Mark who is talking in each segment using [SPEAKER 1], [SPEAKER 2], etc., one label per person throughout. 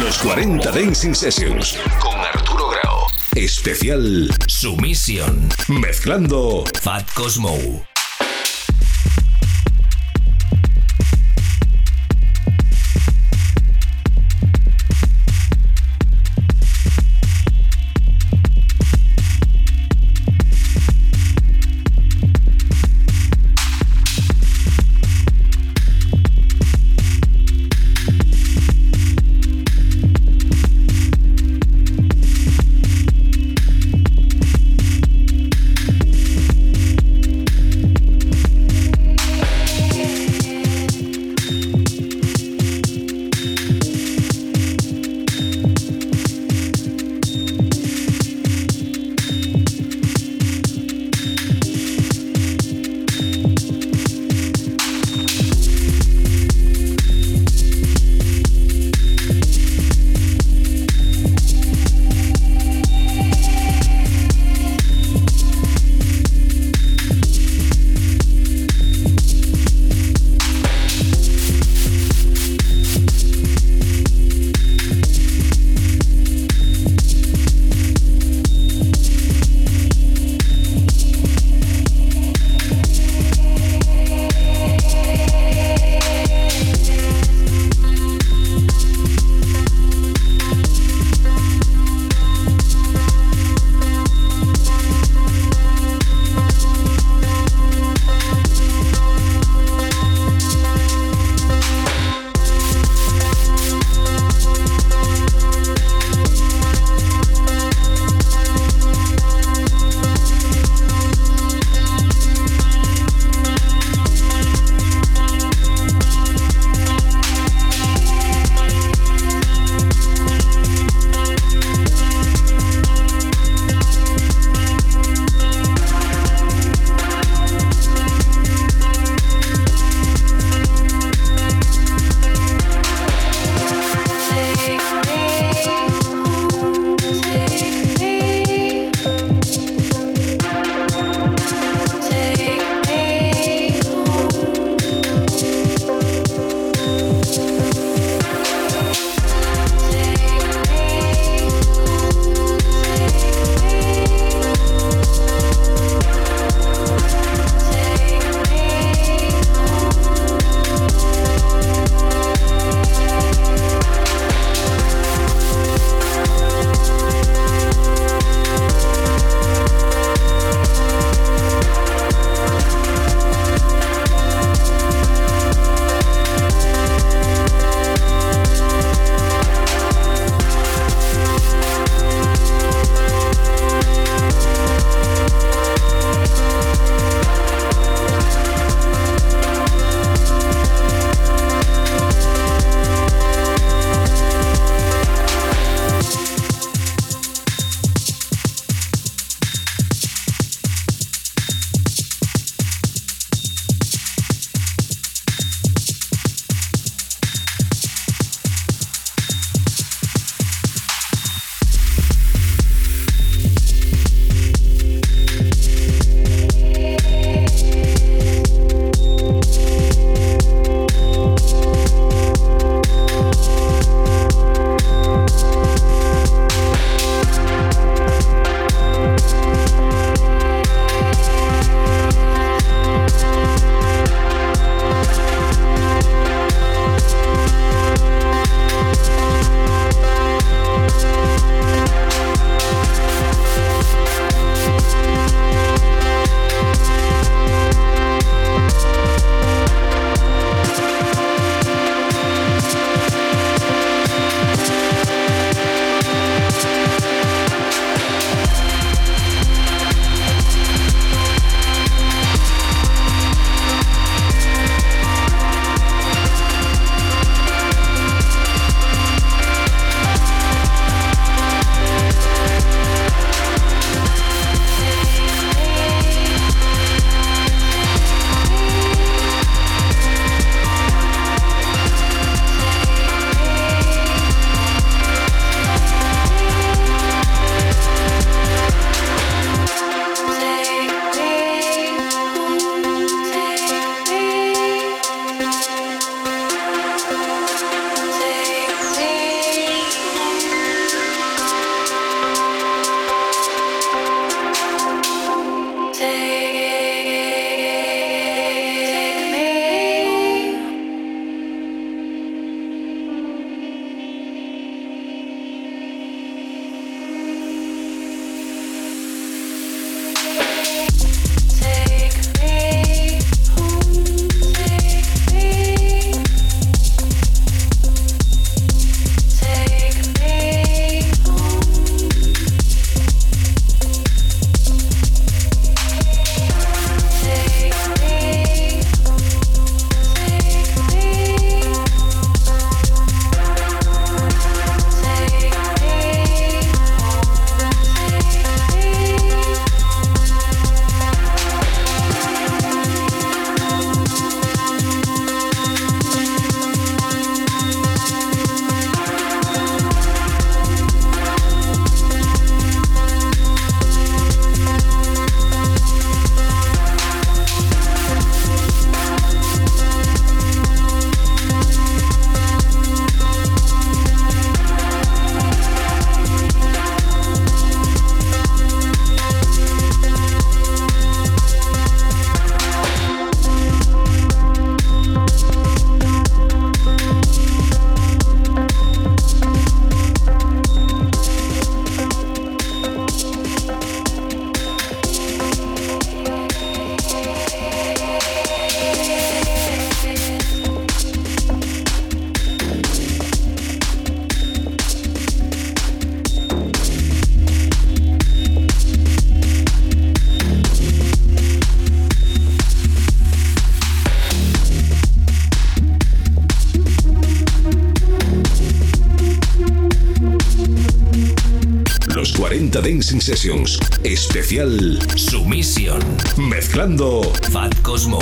[SPEAKER 1] Los 40 Dancing Sessions con Arturo Grau. Especial
[SPEAKER 2] Sumisión.
[SPEAKER 1] Mezclando
[SPEAKER 2] Fat Cosmo.
[SPEAKER 1] Dancing Sessions. Especial
[SPEAKER 2] Sumisión.
[SPEAKER 1] Mezclando
[SPEAKER 2] Fat Cosmo.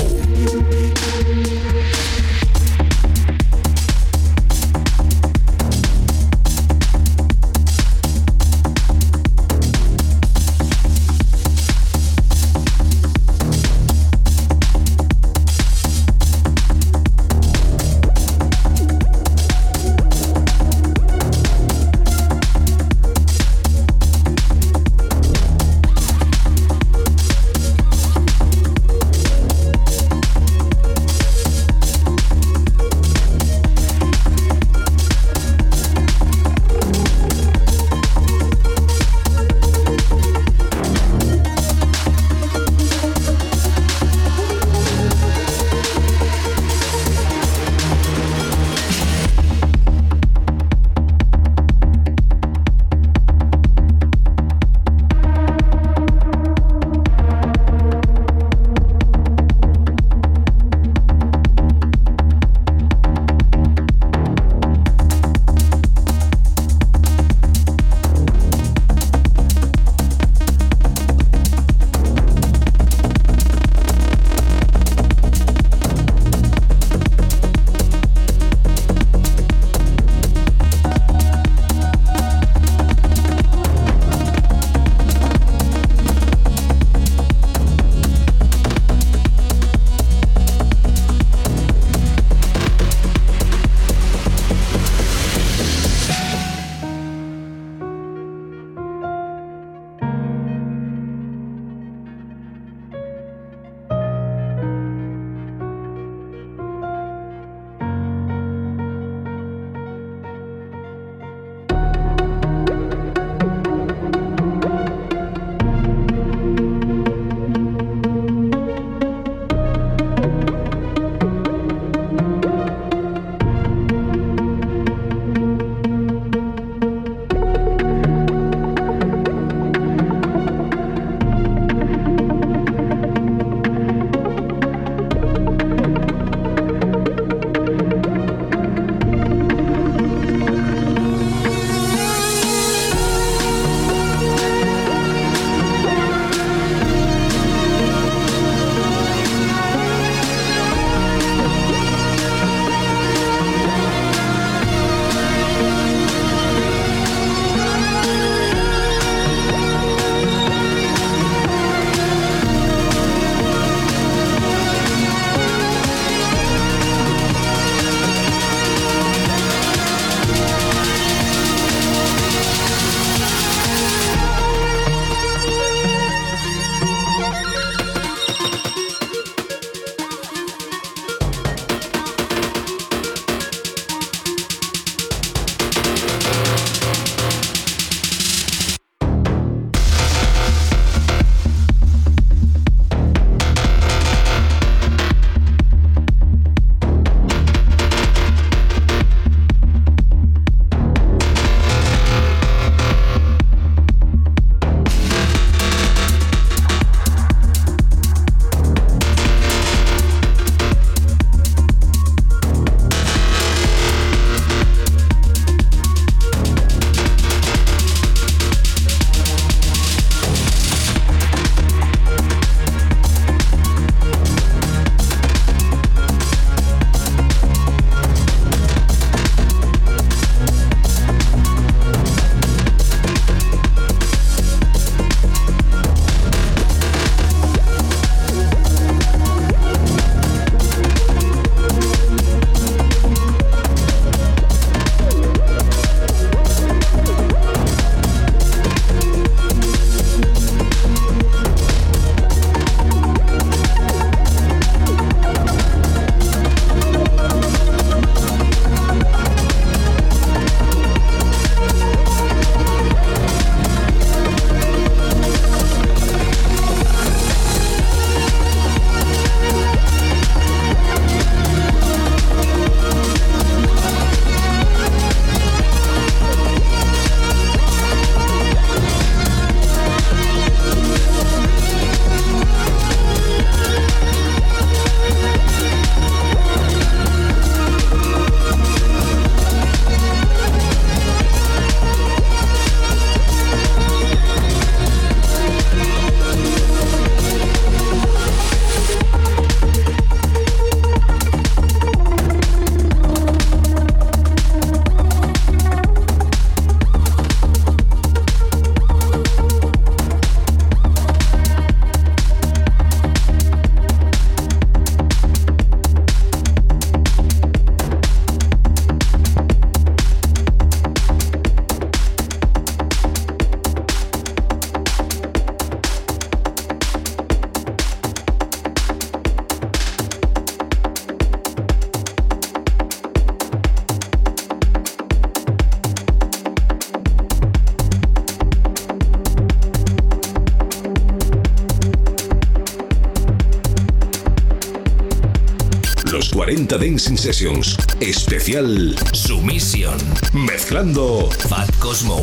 [SPEAKER 1] Dancing Sessions. Especial
[SPEAKER 2] Sumisión.
[SPEAKER 1] Mezclando
[SPEAKER 2] Fat Cosmo.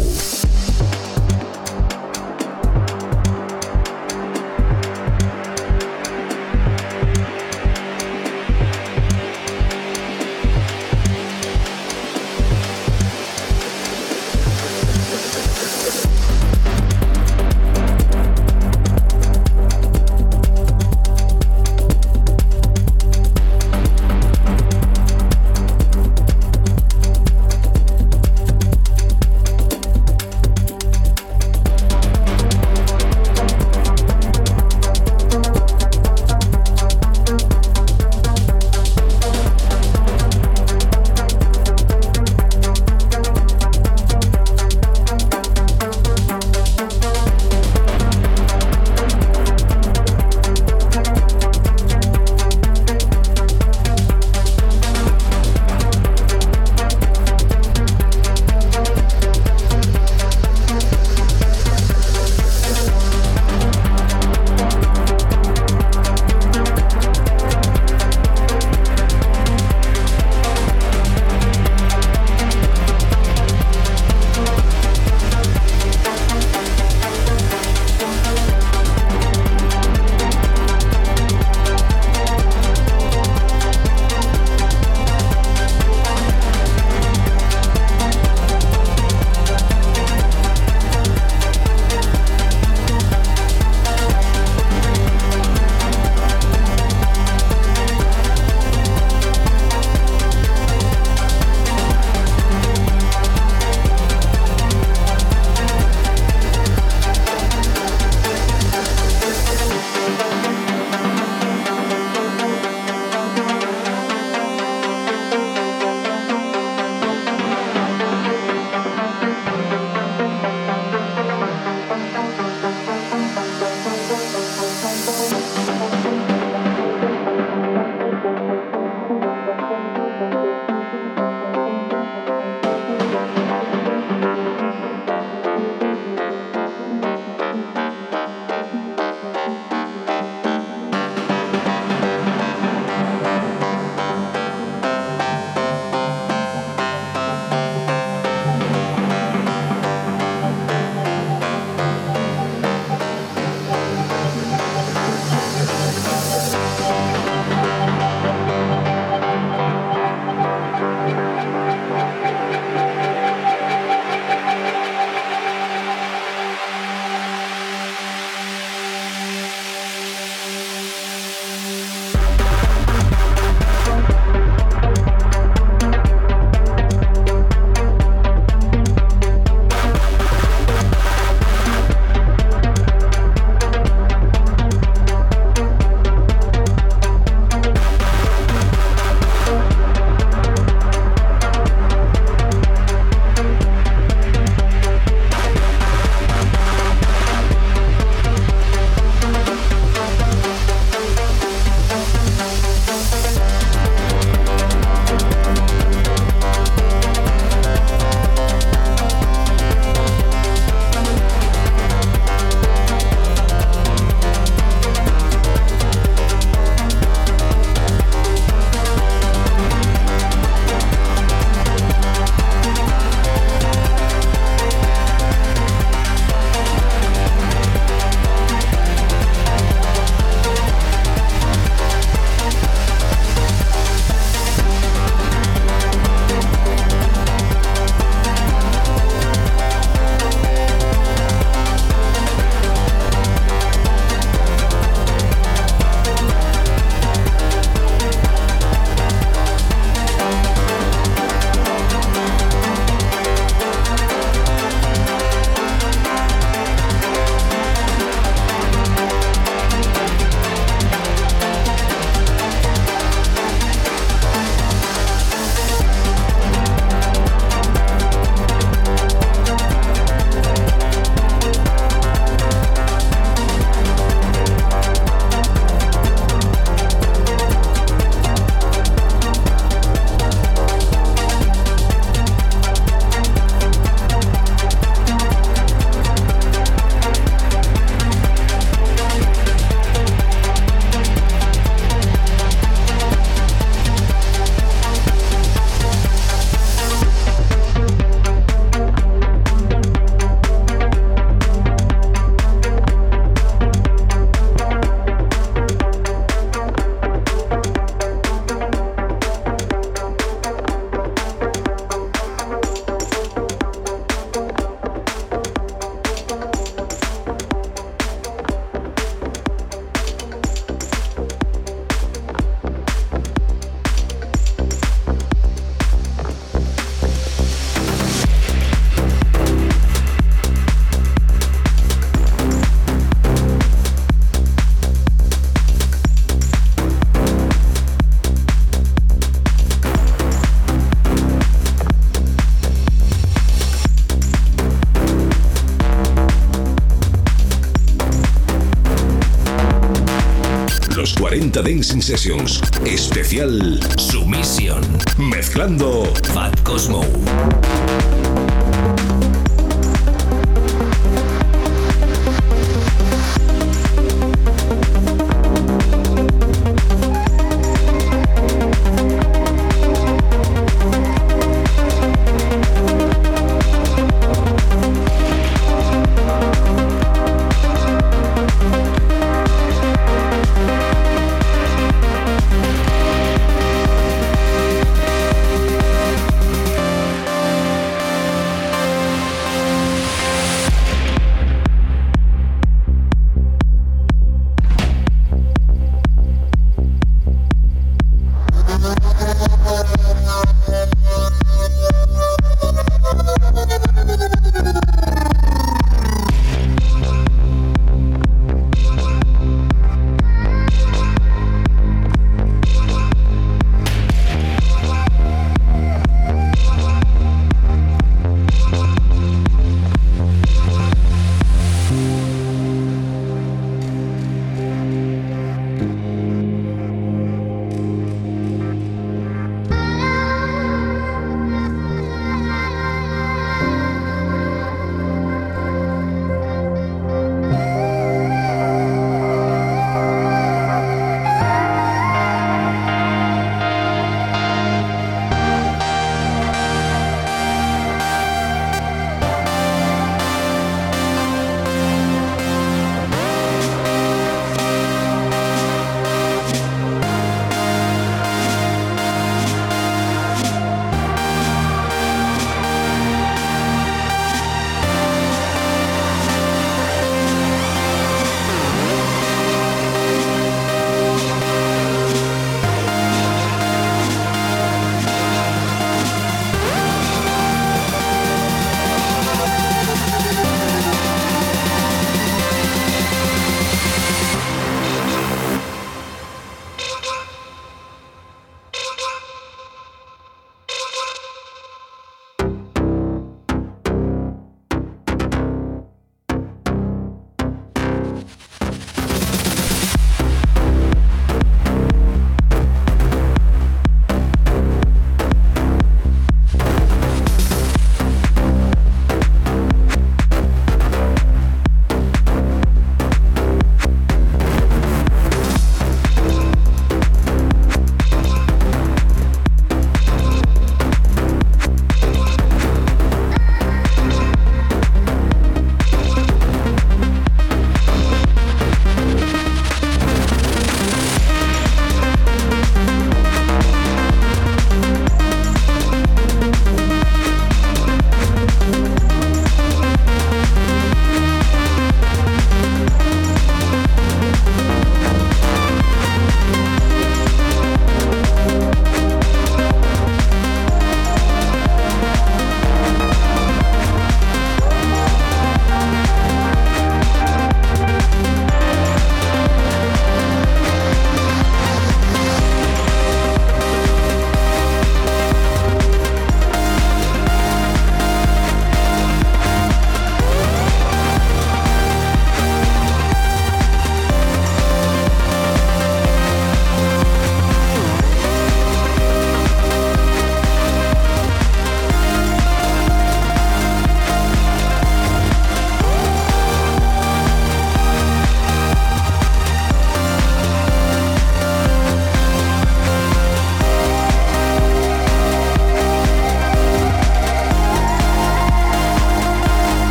[SPEAKER 1] 40 Dancing Sessions. Especial
[SPEAKER 2] Sumisión.
[SPEAKER 1] Mezclando
[SPEAKER 2] Fat Cosmo.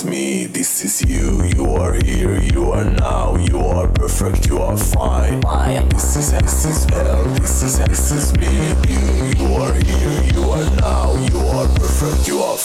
[SPEAKER 3] Is me, this is you. You are here, you are now, you are perfect, you are fine. This is this is hell, this is this is me. You, you are here, you are now, you are perfect, you are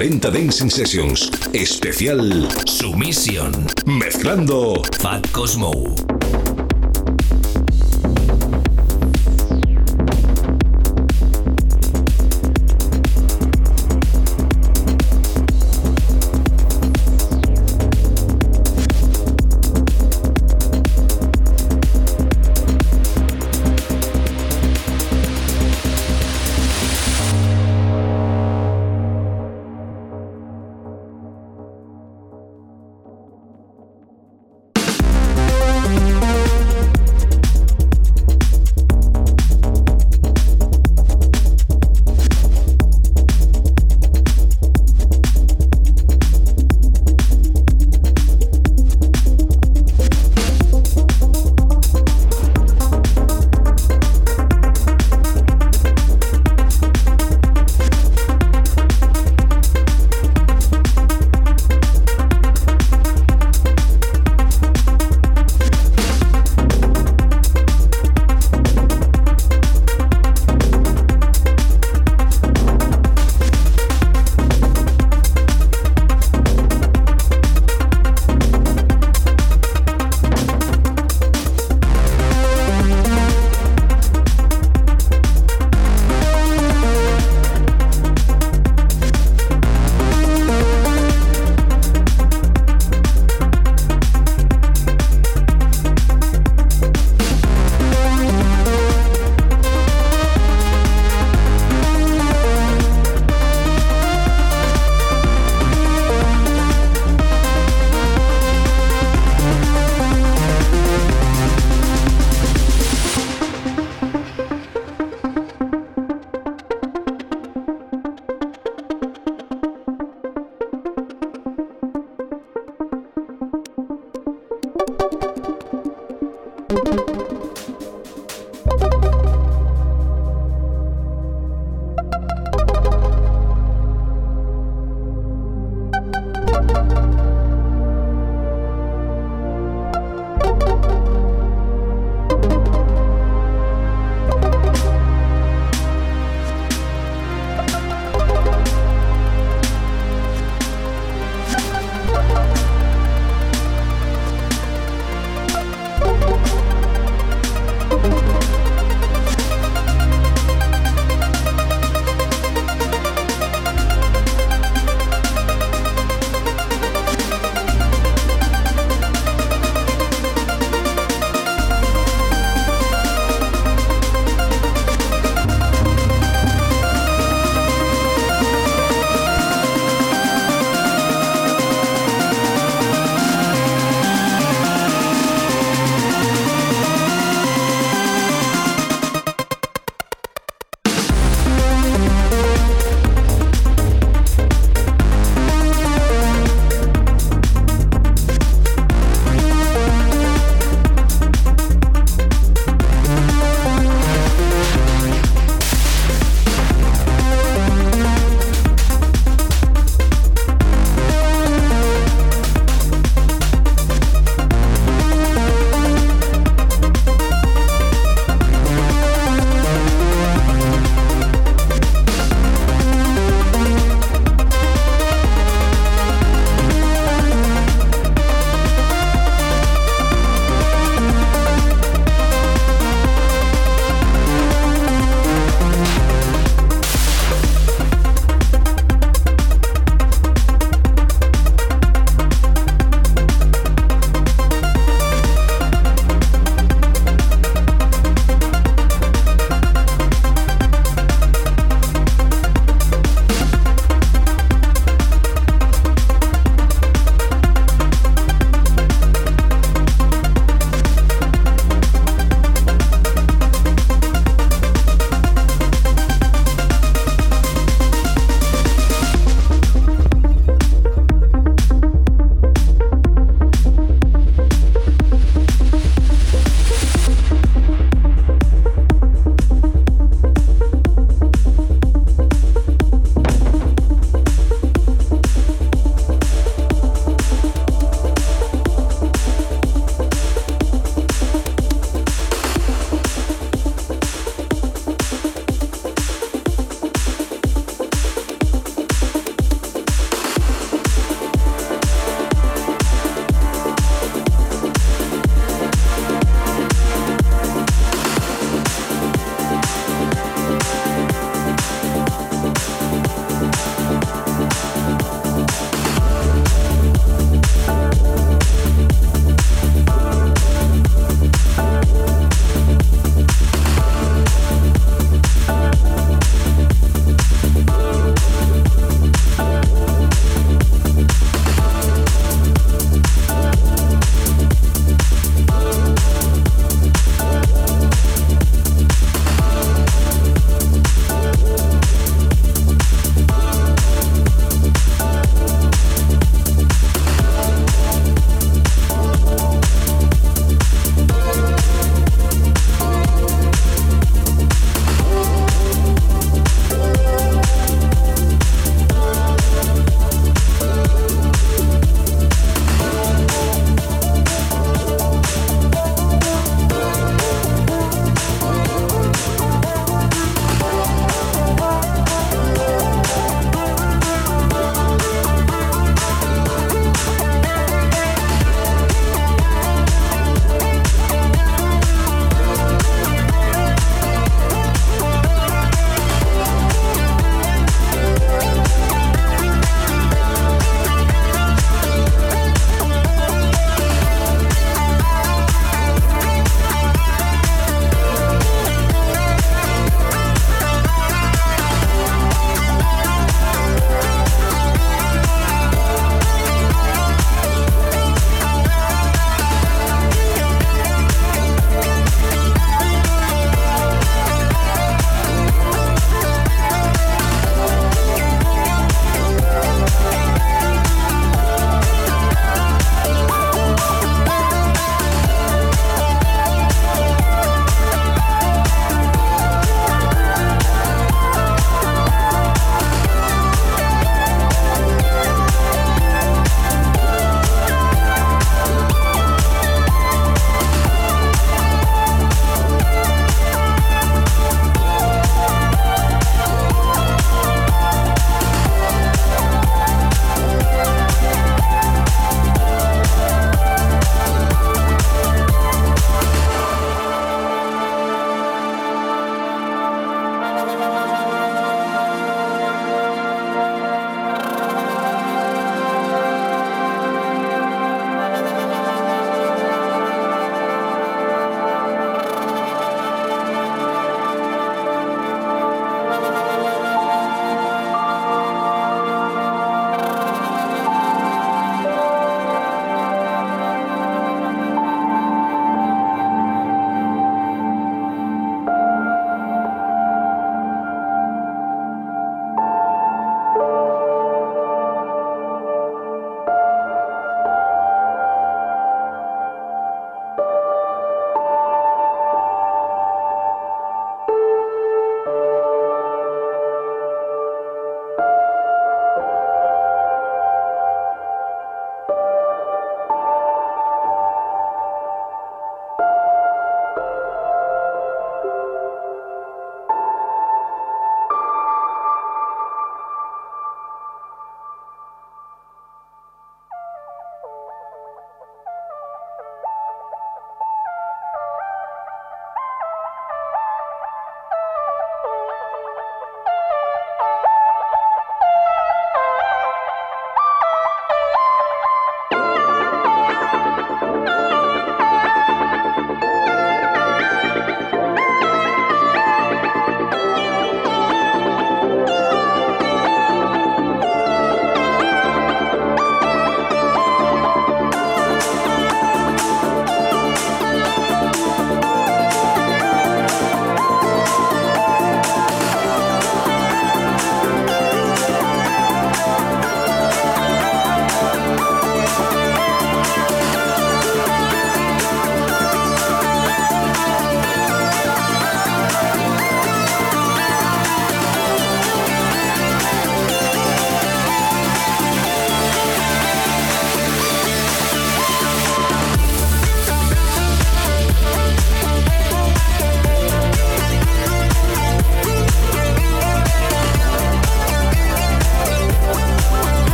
[SPEAKER 1] 40 Dancing Sessions. Especial
[SPEAKER 2] Sumisión.
[SPEAKER 1] Mezclando
[SPEAKER 2] Fat Cosmo.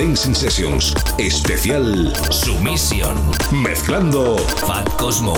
[SPEAKER 1] Dancing Sessions. Especial
[SPEAKER 2] Sumisión.
[SPEAKER 1] Mezclando
[SPEAKER 2] Fat Cosmo.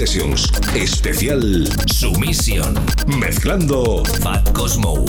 [SPEAKER 1] Sessions. Especial
[SPEAKER 2] Sumisión.
[SPEAKER 1] Mezclando
[SPEAKER 2] Fat Cosmo.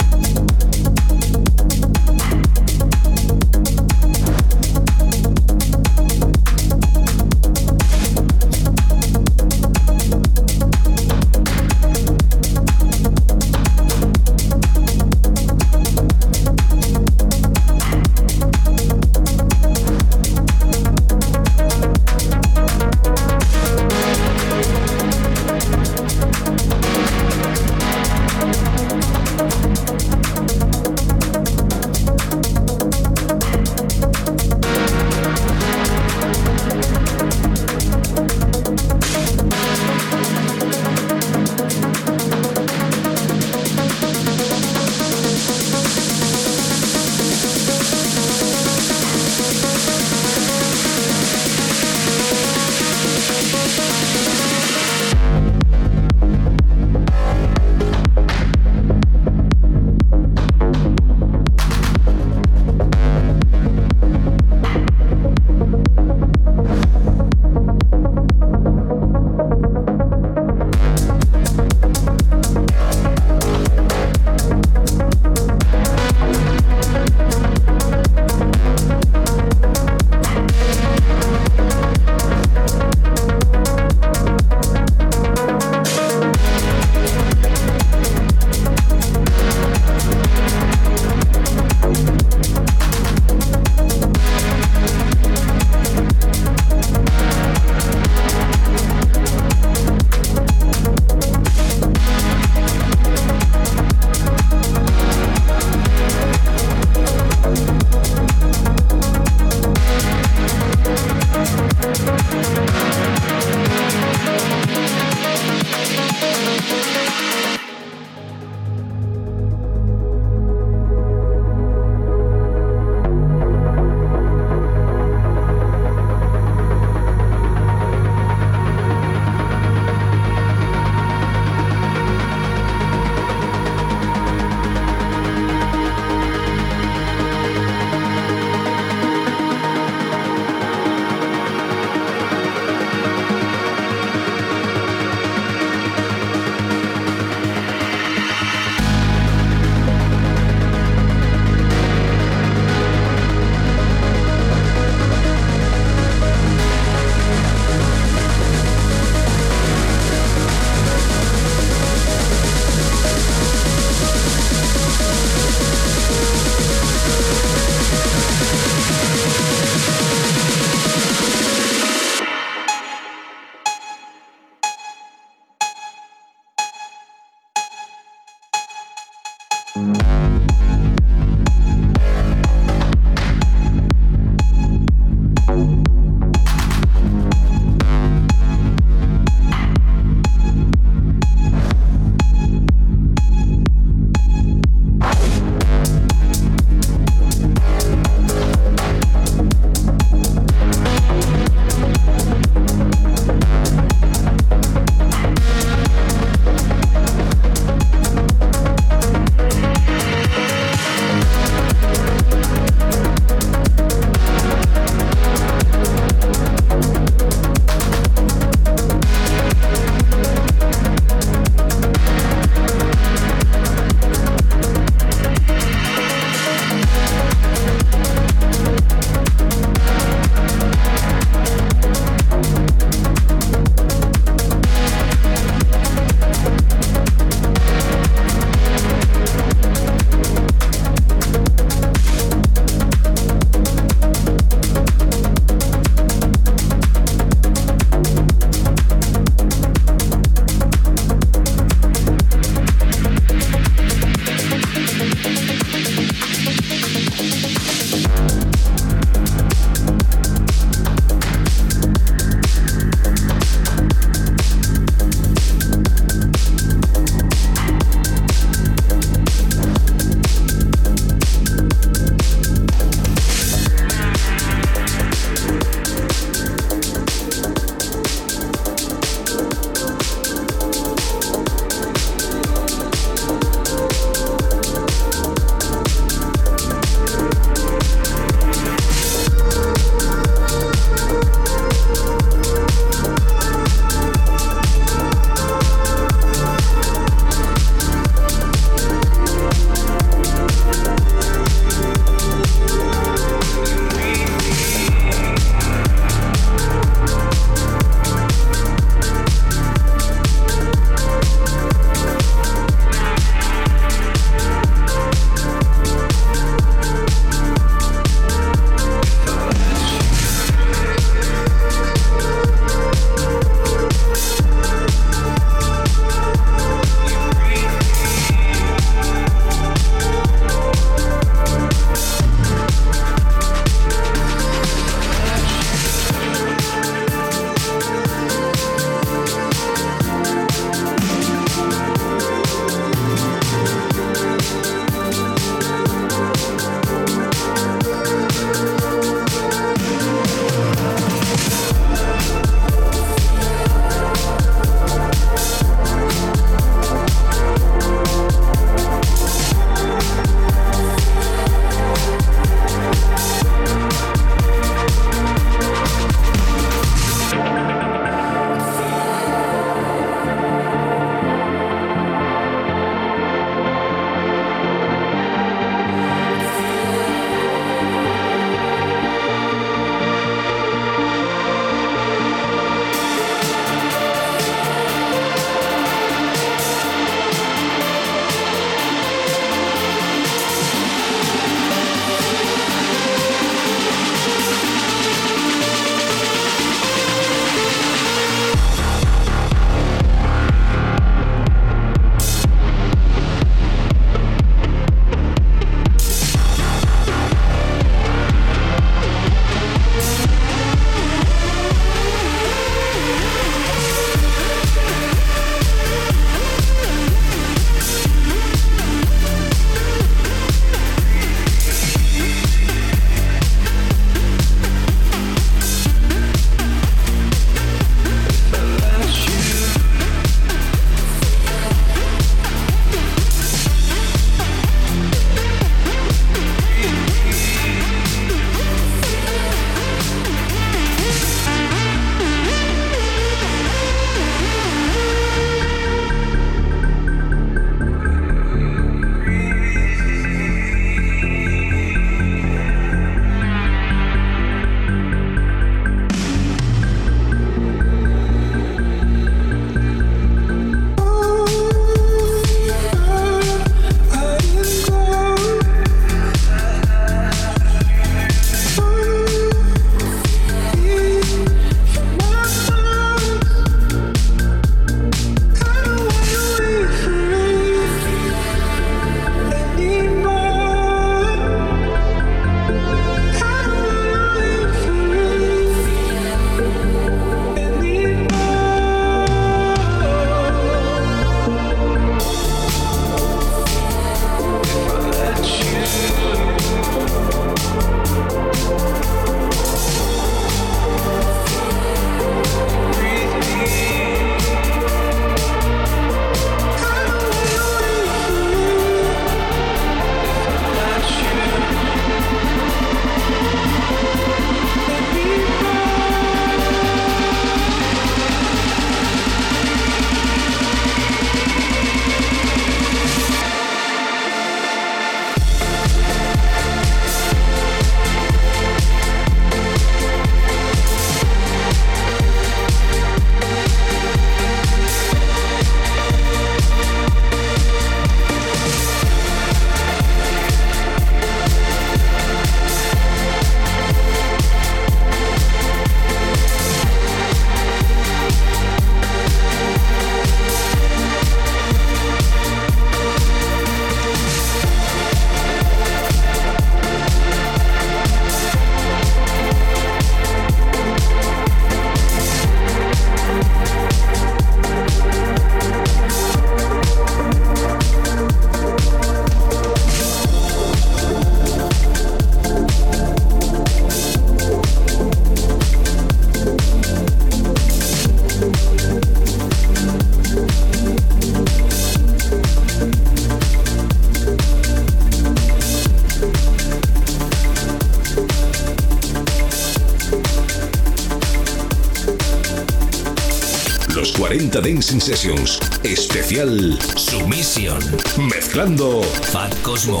[SPEAKER 1] Dancing Sessions. Especial
[SPEAKER 2] Sumisión.
[SPEAKER 1] Mezclando
[SPEAKER 2] Fat Cosmo.